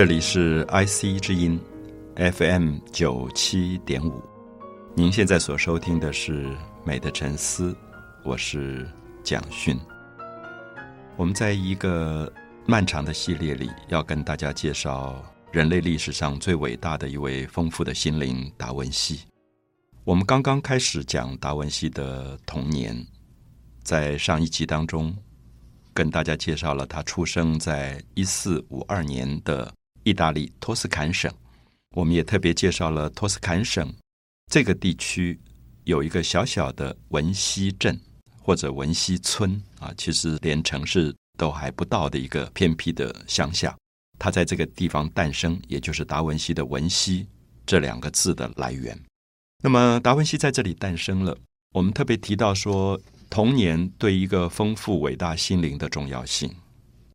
这里是 IC 之音 FM 九七点五，您现在所收听的是《美的沉思》，我是蒋勋。我们在一个漫长的系列里，要跟大家介绍人类历史上最伟大的一位丰富的心灵——达文西。我们刚刚开始讲达文西的童年，在上一集当中，跟大家介绍了他出生在一四五二年的。意大利托斯坎省，我们也特别介绍了托斯坎省这个地区有一个小小的文西镇或者文西村啊，其实连城市都还不到的一个偏僻的乡下。他在这个地方诞生，也就是达文西的“文西”这两个字的来源。那么，达文西在这里诞生了。我们特别提到说，童年对一个丰富伟大心灵的重要性。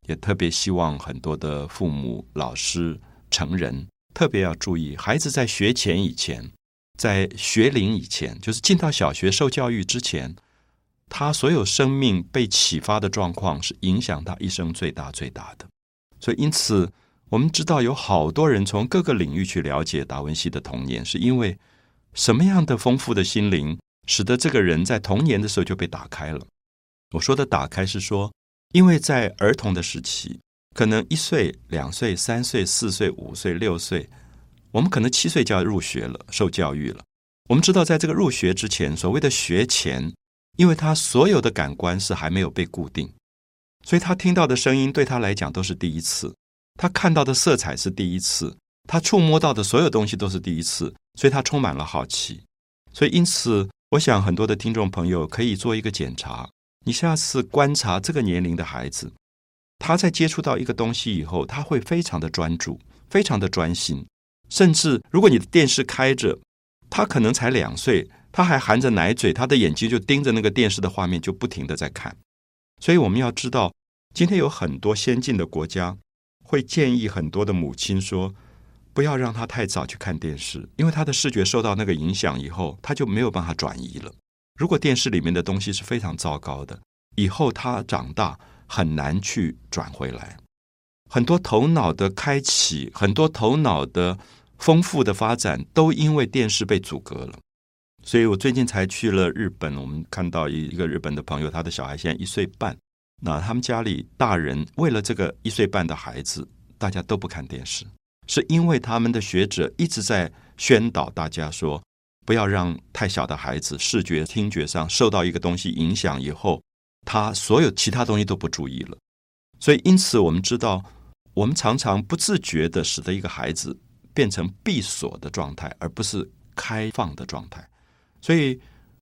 也特别希望很多的父母、老师、成人特别要注意，孩子在学前以前，在学龄以前，就是进到小学受教育之前，他所有生命被启发的状况，是影响他一生最大最大的。所以，因此我们知道有好多人从各个领域去了解达文西的童年，是因为什么样的丰富的心灵，使得这个人在童年的时候就被打开了。我说的打开是说。因为在儿童的时期，可能一岁、两岁、三岁、四岁、五岁、六岁，我们可能七岁就要入学了，受教育了。我们知道，在这个入学之前，所谓的学前，因为他所有的感官是还没有被固定，所以他听到的声音对他来讲都是第一次，他看到的色彩是第一次，他触摸到的所有东西都是第一次，所以他充满了好奇。所以，因此，我想很多的听众朋友可以做一个检查。你下次观察这个年龄的孩子，他在接触到一个东西以后，他会非常的专注，非常的专心。甚至如果你的电视开着，他可能才两岁，他还含着奶嘴，他的眼睛就盯着那个电视的画面，就不停的在看。所以我们要知道，今天有很多先进的国家会建议很多的母亲说，不要让他太早去看电视，因为他的视觉受到那个影响以后，他就没有办法转移了。如果电视里面的东西是非常糟糕的，以后他长大很难去转回来。很多头脑的开启，很多头脑的丰富的发展，都因为电视被阻隔了。所以我最近才去了日本，我们看到一一个日本的朋友，他的小孩现在一岁半，那他们家里大人为了这个一岁半的孩子，大家都不看电视，是因为他们的学者一直在宣导大家说。不要让太小的孩子视觉、听觉上受到一个东西影响以后，他所有其他东西都不注意了。所以，因此我们知道，我们常常不自觉的使得一个孩子变成闭锁的状态，而不是开放的状态。所以，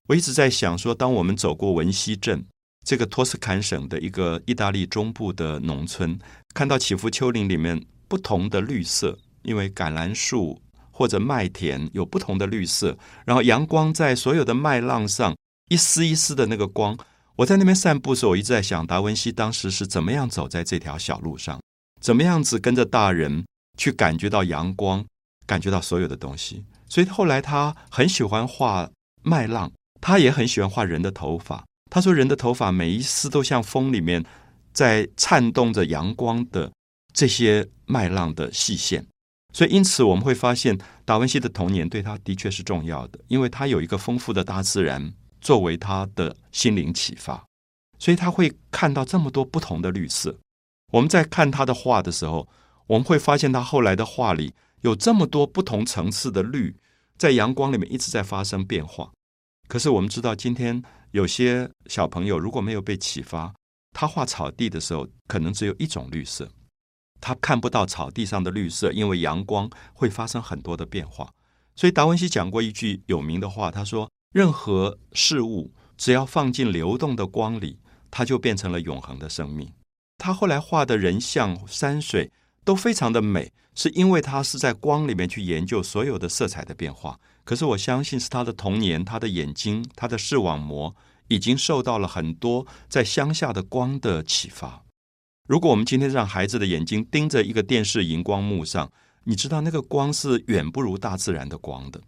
我一直在想说，当我们走过文西镇这个托斯坎省的一个意大利中部的农村，看到起伏丘陵里面不同的绿色，因为橄榄树。或者麦田有不同的绿色，然后阳光在所有的麦浪上一丝一丝的那个光。我在那边散步时候，我一直在想达文西当时是怎么样走在这条小路上，怎么样子跟着大人去感觉到阳光，感觉到所有的东西。所以后来他很喜欢画麦浪，他也很喜欢画人的头发。他说人的头发每一丝都像风里面在颤动着阳光的这些麦浪的细线。所以，因此我们会发现，达文西的童年对他的确是重要的，因为他有一个丰富的大自然作为他的心灵启发，所以他会看到这么多不同的绿色。我们在看他的画的时候，我们会发现他后来的画里有这么多不同层次的绿，在阳光里面一直在发生变化。可是我们知道，今天有些小朋友如果没有被启发，他画草地的时候，可能只有一种绿色。他看不到草地上的绿色，因为阳光会发生很多的变化。所以达文西讲过一句有名的话，他说：“任何事物只要放进流动的光里，它就变成了永恒的生命。”他后来画的人像、山水都非常的美，是因为他是在光里面去研究所有的色彩的变化。可是我相信是他的童年，他的眼睛，他的视网膜已经受到了很多在乡下的光的启发。如果我们今天让孩子的眼睛盯着一个电视荧光幕上，你知道那个光是远不如大自然的光的。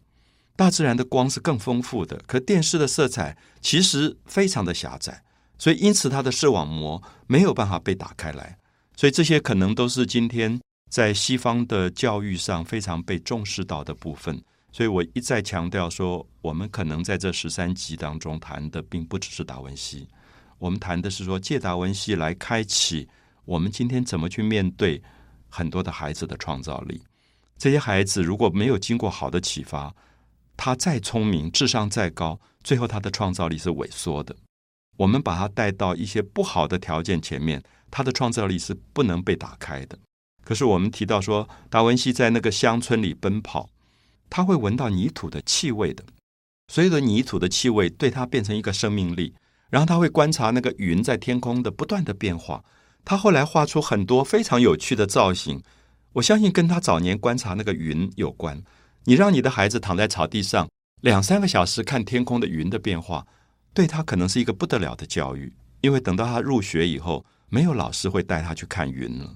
大自然的光是更丰富的，可电视的色彩其实非常的狭窄，所以因此它的视网膜没有办法被打开来。所以这些可能都是今天在西方的教育上非常被重视到的部分。所以我一再强调说，我们可能在这十三集当中谈的，并不只是达文西，我们谈的是说，借达文西来开启我们今天怎么去面对很多的孩子的创造力。这些孩子如果没有经过好的启发，他再聪明，智商再高，最后他的创造力是萎缩的。我们把他带到一些不好的条件前面，他的创造力是不能被打开的。可是我们提到说，达文西在那个乡村里奔跑，他会闻到泥土的气味的，所有的泥土的气味对他变成一个生命力。然后他会观察那个云在天空的不断的变化，他后来画出很多非常有趣的造型。我相信跟他早年观察那个云有关。你让你的孩子躺在草地上两三个小时看天空的云的变化，对他可能是一个不得了的教育。因为等到他入学以后，没有老师会带他去看云了，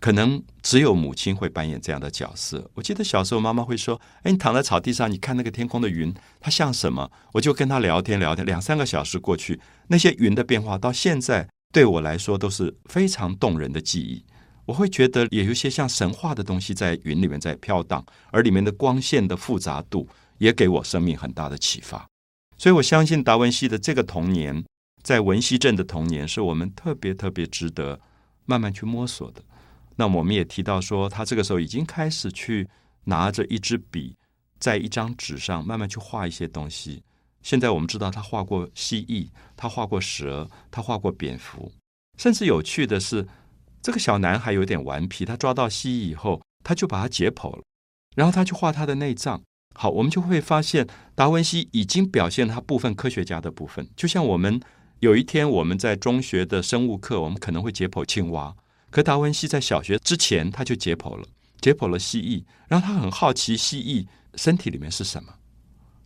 可能只有母亲会扮演这样的角色。我记得小时候妈妈会说：“哎，你躺在草地上，你看那个天空的云，它像什么？”我就跟他聊天聊天，两三个小时过去，那些云的变化到现在对我来说都是非常动人的记忆。我会觉得也有一些像神话的东西在云里面在飘荡，而里面的光线的复杂度也给我生命很大的启发。所以我相信达文西的这个童年，在文西镇的童年，是我们特别特别值得慢慢去摸索的。那我们也提到说，他这个时候已经开始去拿着一支笔，在一张纸上慢慢去画一些东西。现在我们知道他画过蜥蜴，他画过蛇，他画过蝙蝠，甚至有趣的是。这个小男孩有点顽皮，他抓到蜥蜴以后，他就把它解剖了，然后他去画他的内脏。好，我们就会发现达文西已经表现他部分科学家的部分。就像我们有一天我们在中学的生物课，我们可能会解剖青蛙，可达文西在小学之前他就解剖了，解剖了蜥蜴，然后他很好奇蜥蜴身体里面是什么，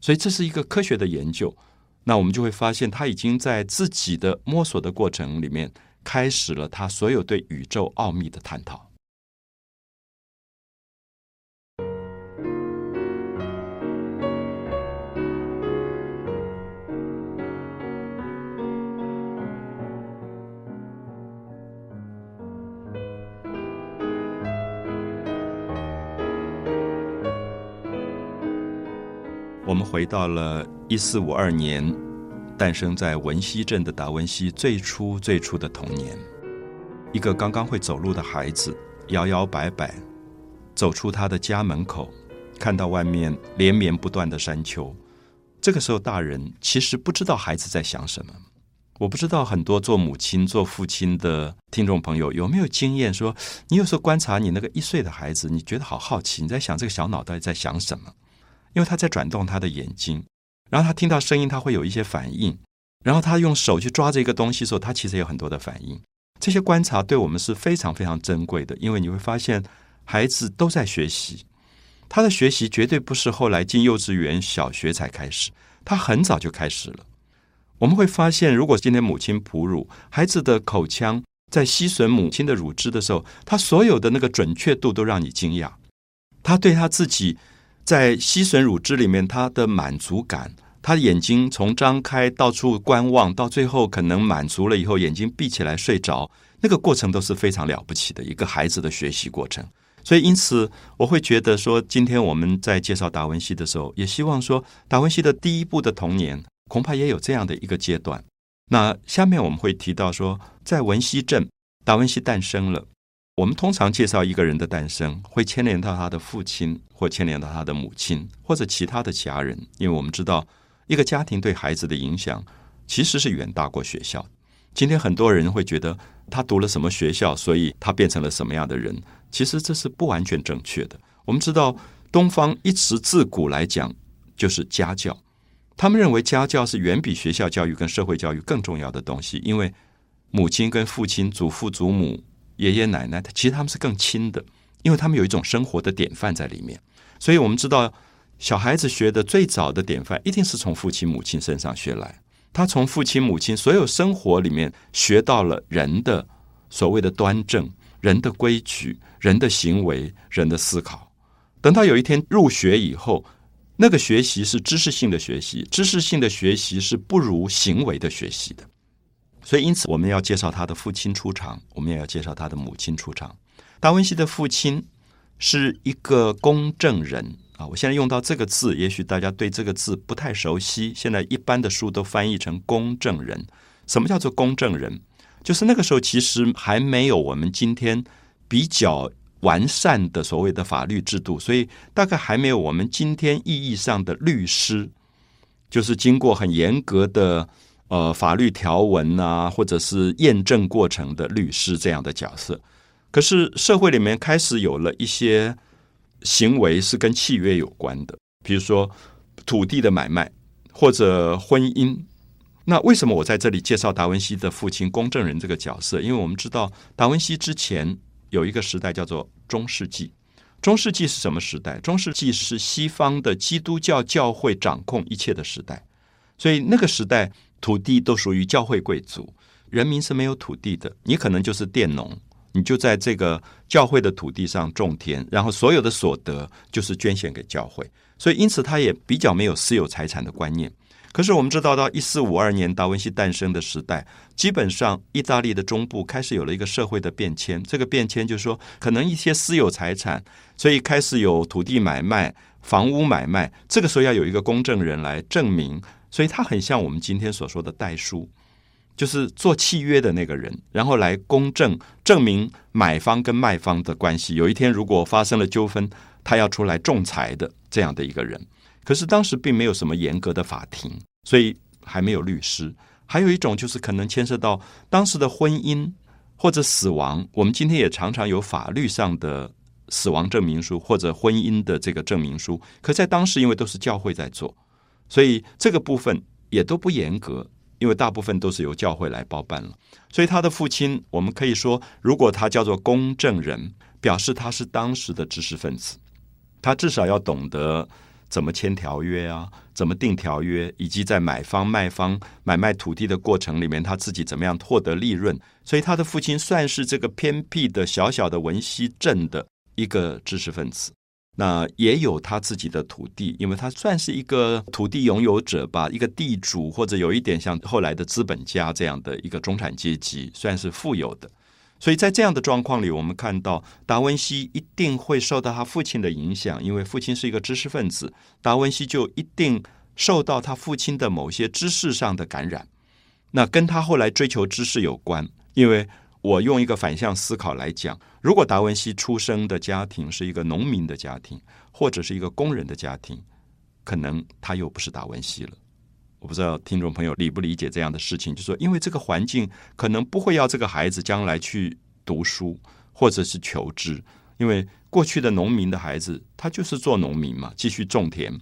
所以这是一个科学的研究。那我们就会发现他已经在自己的摸索的过程里面。开始了他所有对宇宙奥秘的探讨。我们回到了一四五二年。诞生在文西镇的达文西最初最初的童年，一个刚刚会走路的孩子，摇摇摆摆走出他的家门口，看到外面连绵不断的山丘。这个时候，大人其实不知道孩子在想什么。我不知道很多做母亲、做父亲的听众朋友有没有经验，说你有时候观察你那个一岁的孩子，你觉得好好奇，你在想这个小脑袋在想什么？因为他在转动他的眼睛。然后他听到声音，他会有一些反应。然后他用手去抓着一个东西的时候，他其实有很多的反应。这些观察对我们是非常非常珍贵的，因为你会发现孩子都在学习。他的学习绝对不是后来进幼稚园、小学才开始，他很早就开始了。我们会发现，如果今天母亲哺乳，孩子的口腔在吸吮母亲的乳汁的时候，他所有的那个准确度都让你惊讶。他对他自己。在吸吮乳汁里面，他的满足感，他眼睛从张开到处观望，到最后可能满足了以后，眼睛闭起来睡着，那个过程都是非常了不起的一个孩子的学习过程。所以，因此我会觉得说，今天我们在介绍达文西的时候，也希望说，达文西的第一部的童年恐怕也有这样的一个阶段。那下面我们会提到说，在文西镇，达文西诞生了。我们通常介绍一个人的诞生，会牵连到他的父亲，或牵连到他的母亲，或者其他的家人，因为我们知道一个家庭对孩子的影响其实是远大过学校。今天很多人会觉得他读了什么学校，所以他变成了什么样的人，其实这是不完全正确的。我们知道东方一直自古来讲就是家教，他们认为家教是远比学校教育跟社会教育更重要的东西，因为母亲跟父亲、祖父祖母。爷爷奶奶，他其实他们是更亲的，因为他们有一种生活的典范在里面。所以我们知道，小孩子学的最早的典范，一定是从父亲母亲身上学来。他从父亲母亲所有生活里面学到了人的所谓的端正、人的规矩、人的行为、人的思考。等到有一天入学以后，那个学习是知识性的学习，知识性的学习是不如行为的学习的。所以因此我们要介绍他的父亲出场，我们也要介绍他的母亲出场。达文西的父亲是一个公证人啊，我现在用到这个字，也许大家对这个字不太熟悉。现在一般的书都翻译成公证人。什么叫做公证人？就是那个时候其实还没有我们今天比较完善的所谓的法律制度，所以大概还没有我们今天意义上的律师，就是经过很严格的呃法律条文啊，或者是验证过程的律师这样的角色。可是社会里面开始有了一些行为是跟契约有关的，比如说土地的买卖或者婚姻。那为什么我在这里介绍达文西的父亲公证人这个角色？因为我们知道达文西之前有一个时代叫做中世纪。中世纪是什么时代？中世纪是西方的基督教教会掌控一切的时代，所以那个时代土地都属于教会贵族，人民是没有土地的。你可能就是佃农。你就在这个教会的土地上种田，然后所有的所得就是捐献给教会，所以因此他也比较没有私有财产的观念。可是我们知道，到一四五二年达文西诞生的时代，基本上意大利的中部开始有了一个社会的变迁。这个变迁就是说，可能一些私有财产，所以开始有土地买卖、房屋买卖。这个时候要有一个公证人来证明，所以他很像我们今天所说的代书。就是做契约的那个人，然后来公证证明买方跟卖方的关系。有一天如果发生了纠纷，他要出来仲裁的这样的一个人。可是当时并没有什么严格的法庭，所以还没有律师。还有一种就是可能牵涉到当时的婚姻或者死亡。我们今天也常常有法律上的死亡证明书或者婚姻的这个证明书，可在当时因为都是教会在做，所以这个部分也都不严格。因为大部分都是由教会来包办了，所以他的父亲，我们可以说，如果他叫做公证人，表示他是当时的知识分子，他至少要懂得怎么签条约啊，怎么定条约，以及在买方卖方买卖土地的过程里面，他自己怎么样获得利润。所以他的父亲算是这个偏僻的小小的文溪镇的一个知识分子。那也有他自己的土地，因为他算是一个土地拥有者吧，一个地主或者有一点像后来的资本家这样的一个中产阶级，算是富有的。所以在这样的状况里，我们看到达文西一定会受到他父亲的影响，因为父亲是一个知识分子，达文西就一定受到他父亲的某些知识上的感染。那跟他后来追求知识有关，因为。我用一个反向思考来讲，如果达文西出生的家庭是一个农民的家庭，或者是一个工人的家庭，可能他又不是达文西了。我不知道听众朋友理不理解这样的事情，就说因为这个环境可能不会要这个孩子将来去读书或者是求知，因为过去的农民的孩子他就是做农民嘛，继续种田；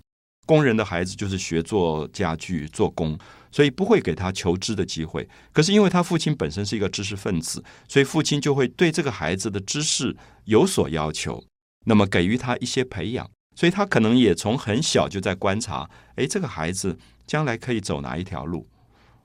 工人的孩子就是学做家具、做工。所以不会给他求知的机会。可是因为他父亲本身是一个知识分子，所以父亲就会对这个孩子的知识有所要求，那么给予他一些培养。所以他可能也从很小就在观察，哎，这个孩子将来可以走哪一条路？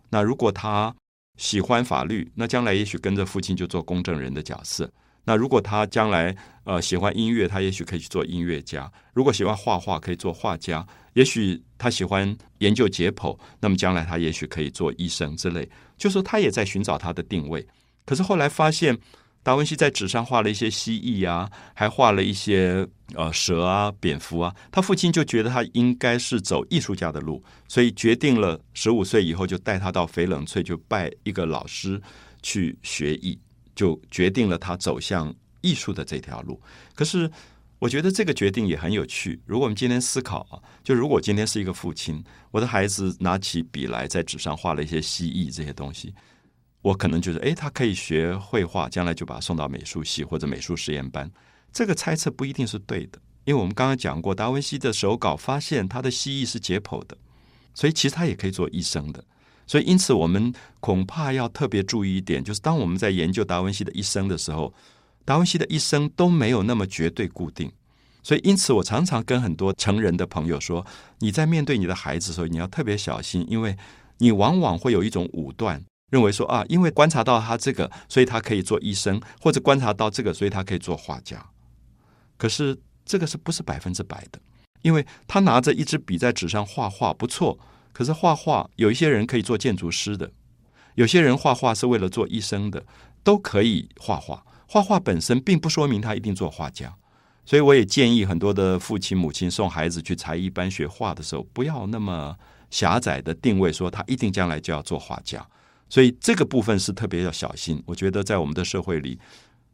那如果他喜欢法律，那将来也许跟着父亲就做公证人的角色。那如果他将来呃喜欢音乐，他也许可以去做音乐家；如果喜欢画画，可以做画家；也许他喜欢研究解剖，那么将来他也许可以做医生之类。就说他也在寻找他的定位。可是后来发现，达文西在纸上画了一些蜥蜴啊，还画了一些呃蛇啊、蝙蝠啊。他父亲就觉得他应该是走艺术家的路，所以决定了十五岁以后就带他到翡冷翠，就拜一个老师去学艺。就决定了他走向艺术的这条路。可是，我觉得这个决定也很有趣。如果我们今天思考啊，就如果今天是一个父亲，我的孩子拿起笔来在纸上画了一些蜥蜴这些东西，我可能觉得，哎，他可以学绘画，将来就把他送到美术系或者美术实验班。这个猜测不一定是对的，因为我们刚刚讲过，达文西的手稿发现他的蜥蜴是解剖的，所以其实他也可以做医生的。所以，因此，我们恐怕要特别注意一点，就是当我们在研究达文西的一生的时候，达文西的一生都没有那么绝对固定。所以，因此，我常常跟很多成人的朋友说，你在面对你的孩子的时候，你要特别小心，因为你往往会有一种武断，认为说啊，因为观察到他这个，所以他可以做医生，或者观察到这个，所以他可以做画家。可是，这个是不是百分之百的？因为他拿着一支笔在纸上画画，不错。可是画画有一些人可以做建筑师的，有些人画画是为了做医生的，都可以画画。画画本身并不说明他一定做画家，所以我也建议很多的父亲母亲送孩子去才艺班学画的时候，不要那么狭窄的定位，说他一定将来就要做画家。所以这个部分是特别要小心。我觉得在我们的社会里，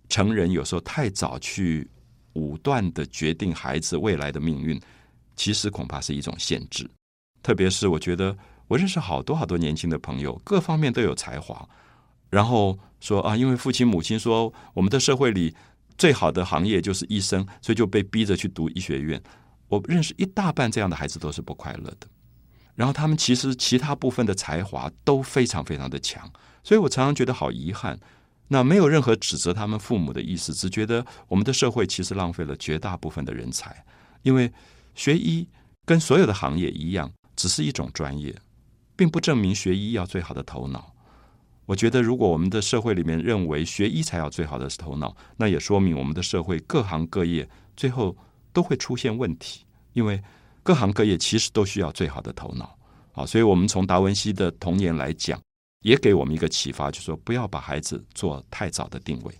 成人有时候太早去武断的决定孩子未来的命运，其实恐怕是一种限制。特别是我觉得我认识好多好多年轻的朋友，各方面都有才华，然后说啊，因为父亲母亲说我们的社会里最好的行业就是医生，所以就被逼着去读医学院。我认识一大半这样的孩子都是不快乐的。然后他们其实其他部分的才华都非常非常的强，所以我常常觉得好遗憾。那没有任何指责他们父母的意思，只觉得我们的社会其实浪费了绝大部分的人才。因为学医跟所有的行业一样，只是一种专业，并不证明学医要最好的头脑。我觉得，如果我们的社会里面认为学医才要最好的头脑，那也说明我们的社会各行各业最后都会出现问题，因为。各行各业其实都需要最好的头脑，啊，所以我们从达文西的童年来讲，也给我们一个启发，就是说不要把孩子做太早的定位。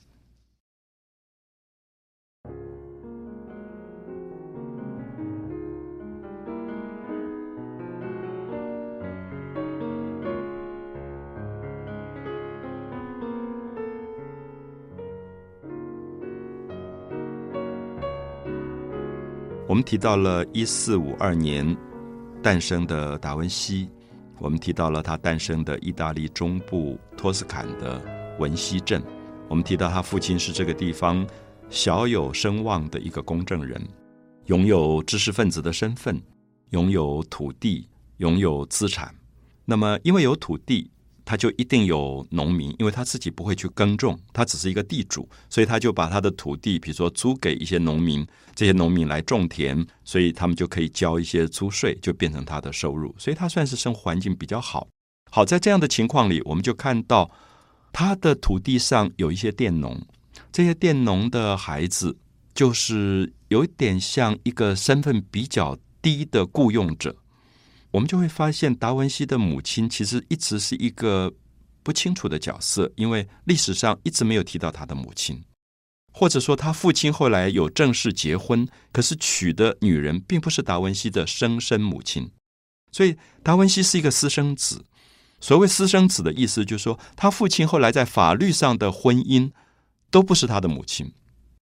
我们提到了一四五二年诞生的达文西，我们提到了他诞生的意大利中部托斯坎的文西镇，我们提到他父亲是这个地方小有声望的一个公证人，拥有知识分子的身份，拥有土地，拥有资产。那么，因为有土地。他就一定有农民，因为他自己不会去耕种，他只是一个地主，所以他就把他的土地，比如说租给一些农民，这些农民来种田，所以他们就可以交一些租税，就变成他的收入，所以他算是生活环境比较好。好，在这样的情况里，我们就看到他的土地上有一些佃农，这些佃农的孩子就是有一点像一个身份比较低的雇佣者。我们就会发现，达文西的母亲其实一直是一个不清楚的角色，因为历史上一直没有提到他的母亲，或者说他父亲后来有正式结婚，可是娶的女人并不是达文西的生身母亲，所以达文西是一个私生子。所谓私生子的意思，就是说他父亲后来在法律上的婚姻都不是他的母亲。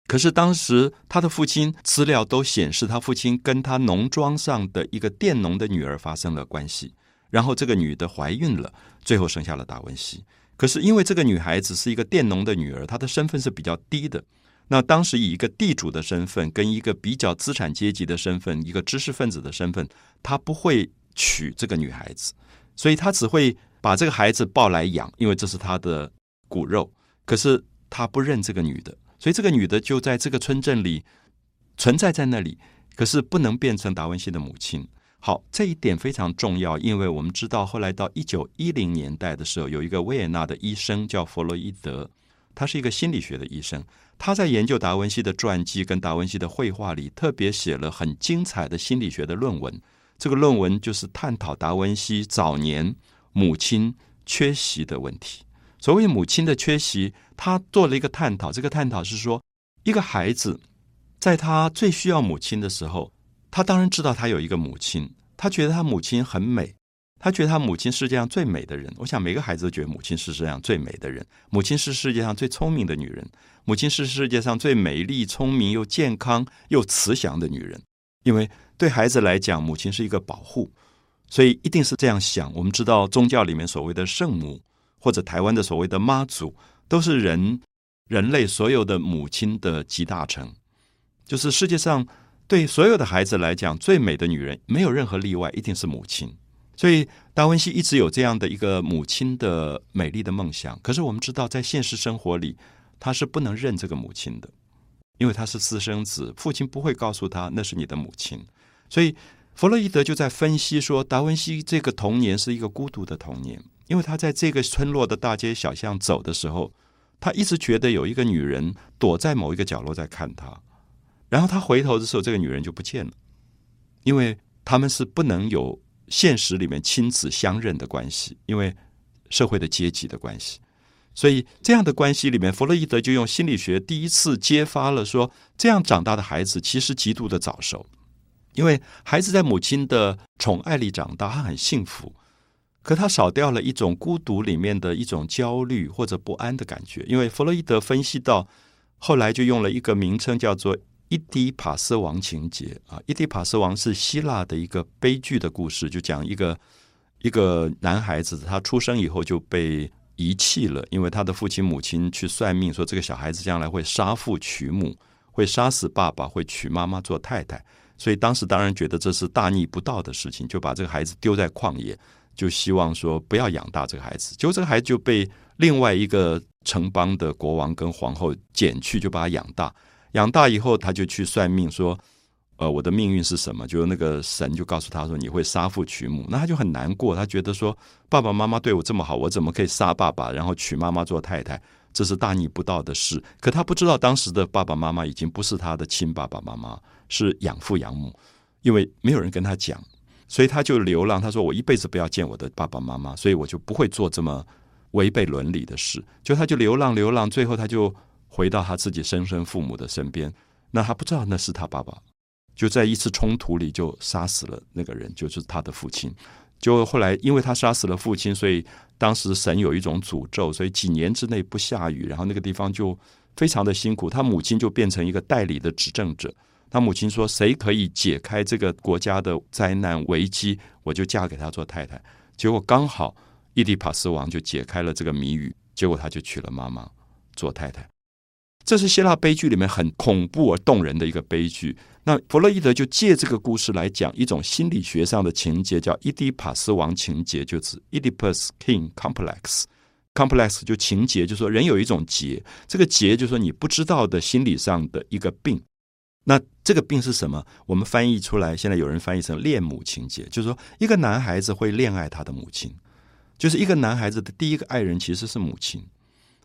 可是当时他的父亲资料都显示，他父亲跟他农庄上的一个佃农的女儿发生了关系，然后这个女的怀孕了，最后生下了达文西。可是因为这个女孩子是一个佃农的女儿，她的身份是比较低的。那当时以一个地主的身份，跟一个比较资产阶级的身份，一个知识分子的身份，他不会娶这个女孩子，所以他只会把这个孩子抱来养，因为这是他的骨肉。可是他不认这个女的。所以这个女的就在这个村镇里存在在那里，可是不能变成达文西的母亲。好，这一点非常重要，因为我们知道后来到一九一零年代的时候，有一个维也纳的医生叫弗洛伊德，他是一个心理学的医生，他在研究达文西的传记跟达文西的绘画里，特别写了很精彩的心理学的论文。这个论文就是探讨达文西早年母亲缺席的问题。所谓母亲的缺席，他做了一个探讨。这个探讨是说，一个孩子在他最需要母亲的时候，他当然知道他有一个母亲，他觉得他母亲很美，他觉得他母亲世界上最美的人。我想每个孩子都觉得母亲是世界上最美的人，母亲是世界上最聪明的女人，母亲是世界上最美丽、聪明又健康又慈祥的女人。因为对孩子来讲，母亲是一个保护，所以一定是这样想。我们知道宗教里面所谓的圣母。或者台湾的所谓的妈祖，都是人人类所有的母亲的集大成，就是世界上对所有的孩子来讲最美的女人，没有任何例外，一定是母亲。所以达文西一直有这样的一个母亲的美丽的梦想。可是我们知道，在现实生活里，他是不能认这个母亲的，因为他是私生子，父亲不会告诉他那是你的母亲。所以弗洛伊德就在分析说，达文西这个童年是一个孤独的童年。因为他在这个村落的大街小巷走的时候，他一直觉得有一个女人躲在某一个角落在看他，然后他回头的时候，这个女人就不见了，因为他们是不能有现实里面亲子相认的关系，因为社会的阶级的关系。所以这样的关系里面，弗洛伊德就用心理学第一次揭发了说，这样长大的孩子其实极度的早熟，因为孩子在母亲的宠爱里长大，他很幸福，可他少掉了一种孤独里面的一种焦虑或者不安的感觉。因为弗洛伊德分析到后来就用了一个名称叫做伊迪帕斯王情节啊，伊迪帕斯王是希腊的一个悲剧的故事，就讲一个一个男孩子他出生以后就被。遗弃了，因为他的父亲母亲去算命，说这个小孩子将来会杀父娶母，会杀死爸爸，会娶妈妈做太太。所以当时当然觉得这是大逆不道的事情，就把这个孩子丢在旷野，就希望说不要养大这个孩子。结果这个孩子就被另外一个城邦的国王跟皇后捡去，就把他养大。养大以后，他就去算命说。呃，我的命运是什么？就那个神就告诉他说，你会杀父娶母，那他就很难过。他觉得说，爸爸妈妈对我这么好，我怎么可以杀爸爸，然后娶妈妈做太太？这是大逆不道的事。可他不知道，当时的爸爸妈妈已经不是他的亲爸爸妈妈，是养父养母，因为没有人跟他讲，所以他就流浪。他说：“我一辈子不要见我的爸爸妈妈，所以我就不会做这么违背伦理的事。”就他就流浪流浪，最后他就回到他自己生身父母的身边。那他不知道那是他爸爸。就在一次冲突里就杀死了那个人，就是他的父亲。就后来因为他杀死了父亲，所以当时神有一种诅咒，所以几年之内不下雨，然后那个地方就非常的辛苦。他母亲就变成一个代理的执政者。他母亲说：“谁可以解开这个国家的灾难危机，我就嫁给他做太太。”结果刚好伊迪帕斯王就解开了这个谜语，结果他就娶了妈妈做太太。这是希腊悲剧里面很恐怖而动人的一个悲剧。那弗洛伊德就借这个故事来讲一种心理学上的情节，叫伊迪帕斯王情节，就是 Oedipus King Complex。Complex 就情节，就说人有一种结，这个结就说你不知道的心理上的一个病。那这个病是什么？我们翻译出来，现在有人翻译成恋母情节，就是说一个男孩子会恋爱他的母亲，就是一个男孩子的第一个爱人其实是母亲，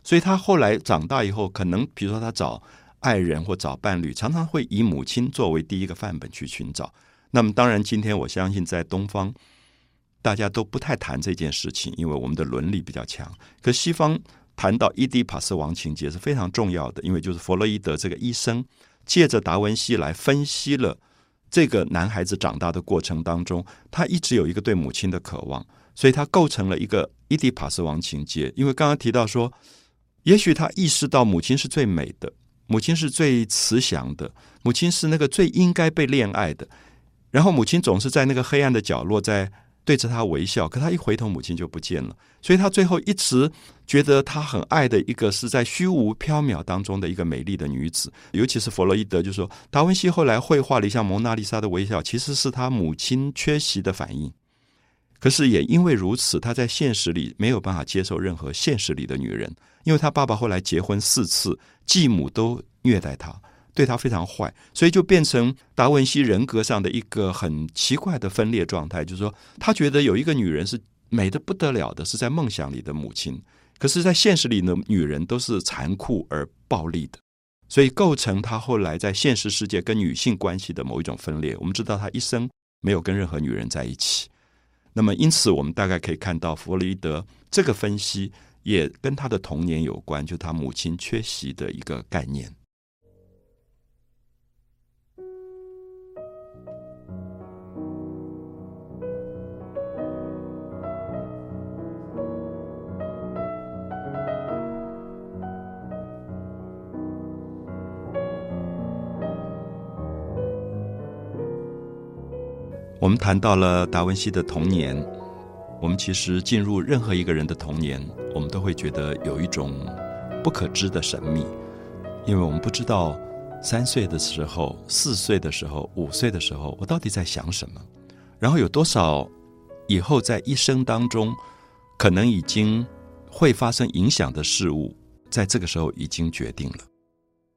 所以他后来长大以后，可能比如说他找。爱人或找伴侣，常常会以母亲作为第一个范本去寻找。那么，当然，今天我相信在东方，大家都不太谈这件事情，因为我们的伦理比较强。可西方谈到伊迪帕斯王情节是非常重要的，因为就是弗洛伊德这个医生借着达文西来分析了这个男孩子长大的过程当中，他一直有一个对母亲的渴望，所以他构成了一个伊迪帕斯王情节。因为刚刚提到说，也许他意识到母亲是最美的。母亲是最慈祥的，母亲是那个最应该被恋爱的。然后母亲总是在那个黑暗的角落，在对着他微笑。可他一回头，母亲就不见了。所以他最后一直觉得他很爱的一个是在虚无缥缈当中的一个美丽的女子。尤其是弗洛伊德就说，达文西后来绘画了一像蒙娜丽莎的微笑，其实是他母亲缺席的反应。可是也因为如此，他在现实里没有办法接受任何现实里的女人，因为他爸爸后来结婚四次，继母都虐待他，对他非常坏，所以就变成达文西人格上的一个很奇怪的分裂状态。就是说，他觉得有一个女人是美的不得了的，是在梦想里的母亲，可是，在现实里的女人都是残酷而暴力的，所以构成他后来在现实世界跟女性关系的某一种分裂。我们知道，他一生没有跟任何女人在一起。那么，因此我们大概可以看到，弗洛伊德这个分析也跟他的童年有关，就他母亲缺席的一个概念。我们谈到了达文西的童年，我们其实进入任何一个人的童年，我们都会觉得有一种不可知的神秘，因为我们不知道三岁的时候、四岁的时候、五岁的时候，我到底在想什么，然后有多少以后在一生当中可能已经会发生影响的事物，在这个时候已经决定了。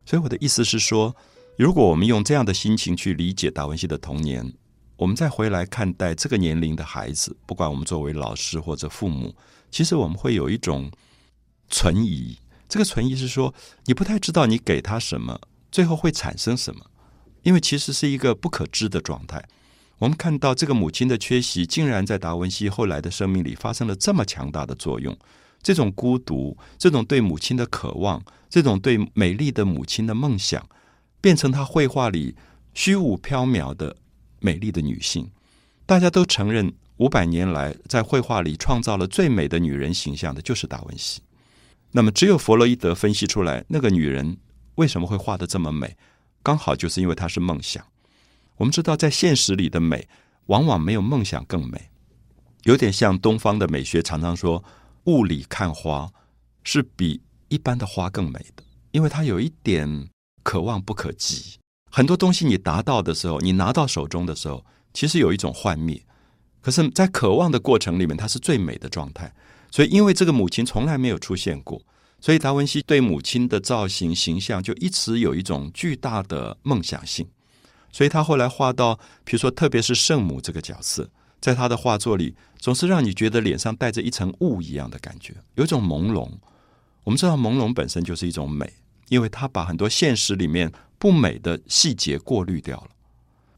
所以我的意思是说，如果我们用这样的心情去理解达文西的童年，我们再回来看待这个年龄的孩子，不管我们作为老师或者父母，其实我们会有一种存疑。这个存疑是说，你不太知道你给他什么，最后会产生什么，因为其实是一个不可知的状态。我们看到这个母亲的缺席，竟然在达文西后来的生命里发生了这么强大的作用。这种孤独，这种对母亲的渴望，这种对美丽的母亲的梦想，变成他绘画里虚无缥缈的美丽的女性。大家都承认，五百年来在绘画里创造了最美的女人形象的，就是达文西。那么，只有弗洛伊德分析出来，那个女人为什么会画的这么美，刚好就是因为她是梦想。我们知道，在现实里的美，往往没有梦想更美。有点像东方的美学，常常说雾里看花是比一般的花更美的，因为它有一点可望不可及。很多东西你达到的时候，你拿到手中的时候，其实有一种幻灭。可是，在渴望的过程里面，它是最美的状态。所以，因为这个母亲从来没有出现过，所以达文西对母亲的造型形象就一直有一种巨大的梦想性。所以他后来画到，比如说，特别是圣母这个角色，在他的画作里，总是让你觉得脸上带着一层雾一样的感觉，有一种朦胧。我们知道，朦胧本身就是一种美，因为他把很多现实里面不美的细节过滤掉了。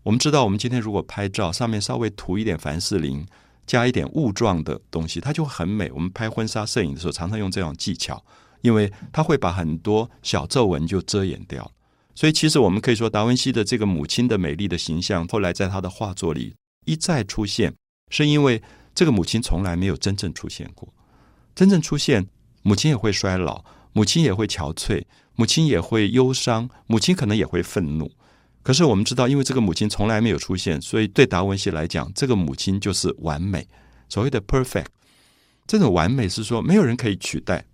我们知道，我们今天如果拍照，上面稍微涂一点凡士林，加一点雾状的东西，它就很美。我们拍婚纱摄影的时候，常常用这种技巧，因为它会把很多小皱纹就遮掩掉。所以，其实我们可以说，达文西的这个母亲的美丽的形象，后来在他的画作里一再出现，是因为这个母亲从来没有真正出现过。真正出现，母亲也会衰老，母亲也会憔悴，母亲也会忧伤，母亲可能也会愤怒。可是我们知道，因为这个母亲从来没有出现，所以对达文西来讲，这个母亲就是完美。所谓的 perfect，这种完美是说没有人可以取代。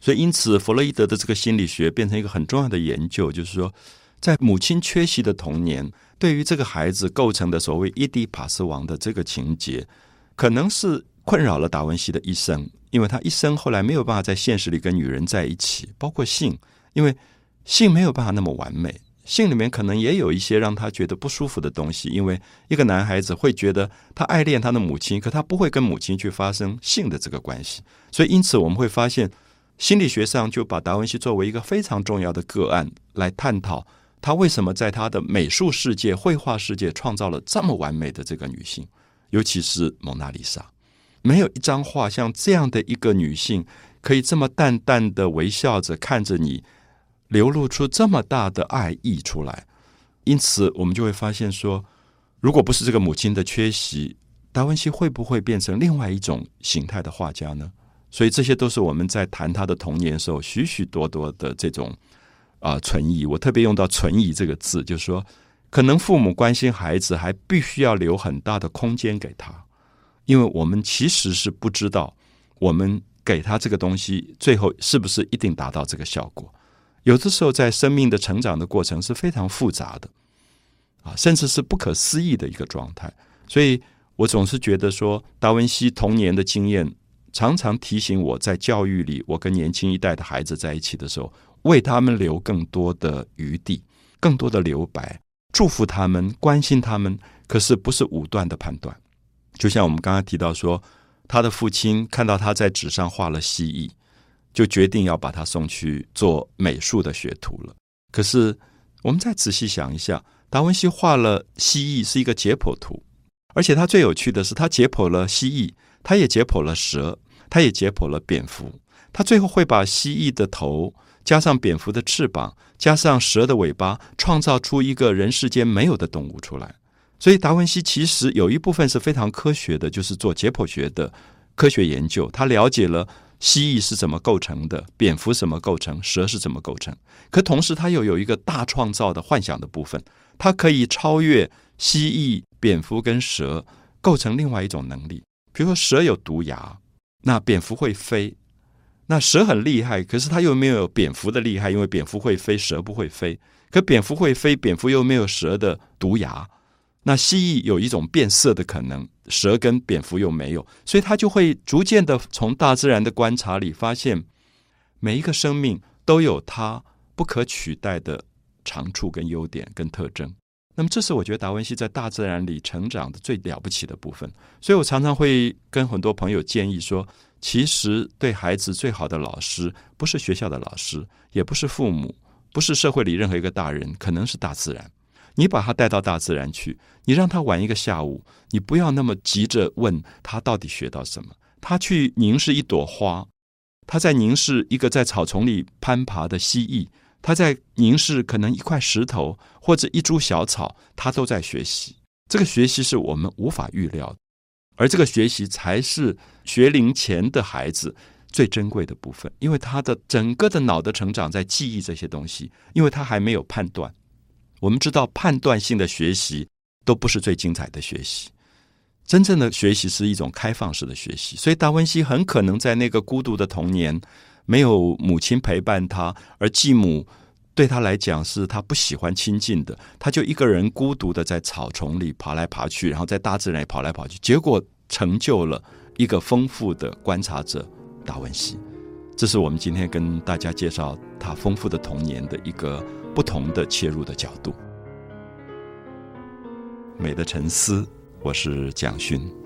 所以，因此，弗洛伊德的这个心理学变成一个很重要的研究，就是说，在母亲缺席的童年，对于这个孩子构成的所谓伊迪帕斯王的这个情节，可能是困扰了达文西的一生，因为他一生后来没有办法在现实里跟女人在一起，包括性，因为性没有办法那么完美，性里面可能也有一些让他觉得不舒服的东西，因为一个男孩子会觉得他爱恋他的母亲，可他不会跟母亲去发生性的这个关系，所以因此我们会发现。心理学上就把达文西作为一个非常重要的个案来探讨，他为什么在他的美术世界、绘画世界创造了这么完美的这个女性，尤其是蒙娜丽莎，没有一张画像这样的一个女性可以这么淡淡的微笑着看着你，流露出这么大的爱意出来。因此，我们就会发现说，如果不是这个母亲的缺席，达文西会不会变成另外一种形态的画家呢？所以这些都是我们在谈他的童年时候许许多多的这种啊存疑。我特别用到“存疑”这个字，就是说，可能父母关心孩子，还必须要留很大的空间给他，因为我们其实是不知道，我们给他这个东西，最后是不是一定达到这个效果。有的时候，在生命的成长的过程是非常复杂的，啊，甚至是不可思议的一个状态。所以我总是觉得说，达文西童年的经验。常常提醒我在教育里，我跟年轻一代的孩子在一起的时候，为他们留更多的余地，更多的留白，祝福他们，关心他们。可是不是武断的判断。就像我们刚刚提到说，他的父亲看到他在纸上画了蜥蜴，就决定要把他送去做美术的学徒了。可是我们再仔细想一下，达文西画了蜥蜴是一个解剖图，而且他最有趣的是，他解剖了蜥蜴。他也解剖了蛇，他也解剖了蝙蝠，他最后会把蜥蜴的头加上蝙蝠的翅膀，加上蛇的尾巴，创造出一个人世间没有的动物出来。所以达文西其实有一部分是非常科学的，就是做解剖学的科学研究。他了解了蜥蜴是怎么构成的，蝙蝠怎么构成，蛇是怎么构成。可同时，它又有一个大创造的幻想的部分，它可以超越蜥蜴、蝙蝠跟蛇，构成另外一种能力。比如说，蛇有毒牙，那蝙蝠会飞。那蛇很厉害，可是它又没有蝙蝠的厉害，因为蝙蝠会飞，蛇不会飞。可蝙蝠会飞，蝙蝠又没有蛇的毒牙。那蜥蜴有一种变色的可能，蛇跟蝙蝠又没有，所以它就会逐渐的从大自然的观察里发现，每一个生命都有它不可取代的长处跟优点跟特征。那么，这是我觉得达文西在大自然里成长的最了不起的部分。所以我常常会跟很多朋友建议说，其实对孩子最好的老师，不是学校的老师，也不是父母，不是社会里任何一个大人，可能是大自然。你把他带到大自然去，你让他玩一个下午，你不要那么急着问他到底学到什么。他去凝视一朵花，他在凝视一个在草丛里攀爬的蜥蜴，他在凝视可能一块石头或者一株小草，他都在学习。这个学习是我们无法预料的，而这个学习才是学龄前的孩子最珍贵的部分，因为他的整个的脑的成长在记忆这些东西，因为他还没有判断。我们知道判断性的学习都不是最精彩的学习。真正的学习是一种开放式的学习，所以达文西很可能在那个孤独的童年，没有母亲陪伴他，而继母对他来讲是他不喜欢亲近的，他就一个人孤独的在草丛里爬来爬去，然后在大自然里跑来跑去，结果成就了一个丰富的观察者达文西。这是我们今天跟大家介绍他丰富的童年的一个不同的切入的角度。美的沉思。我是蒋勋。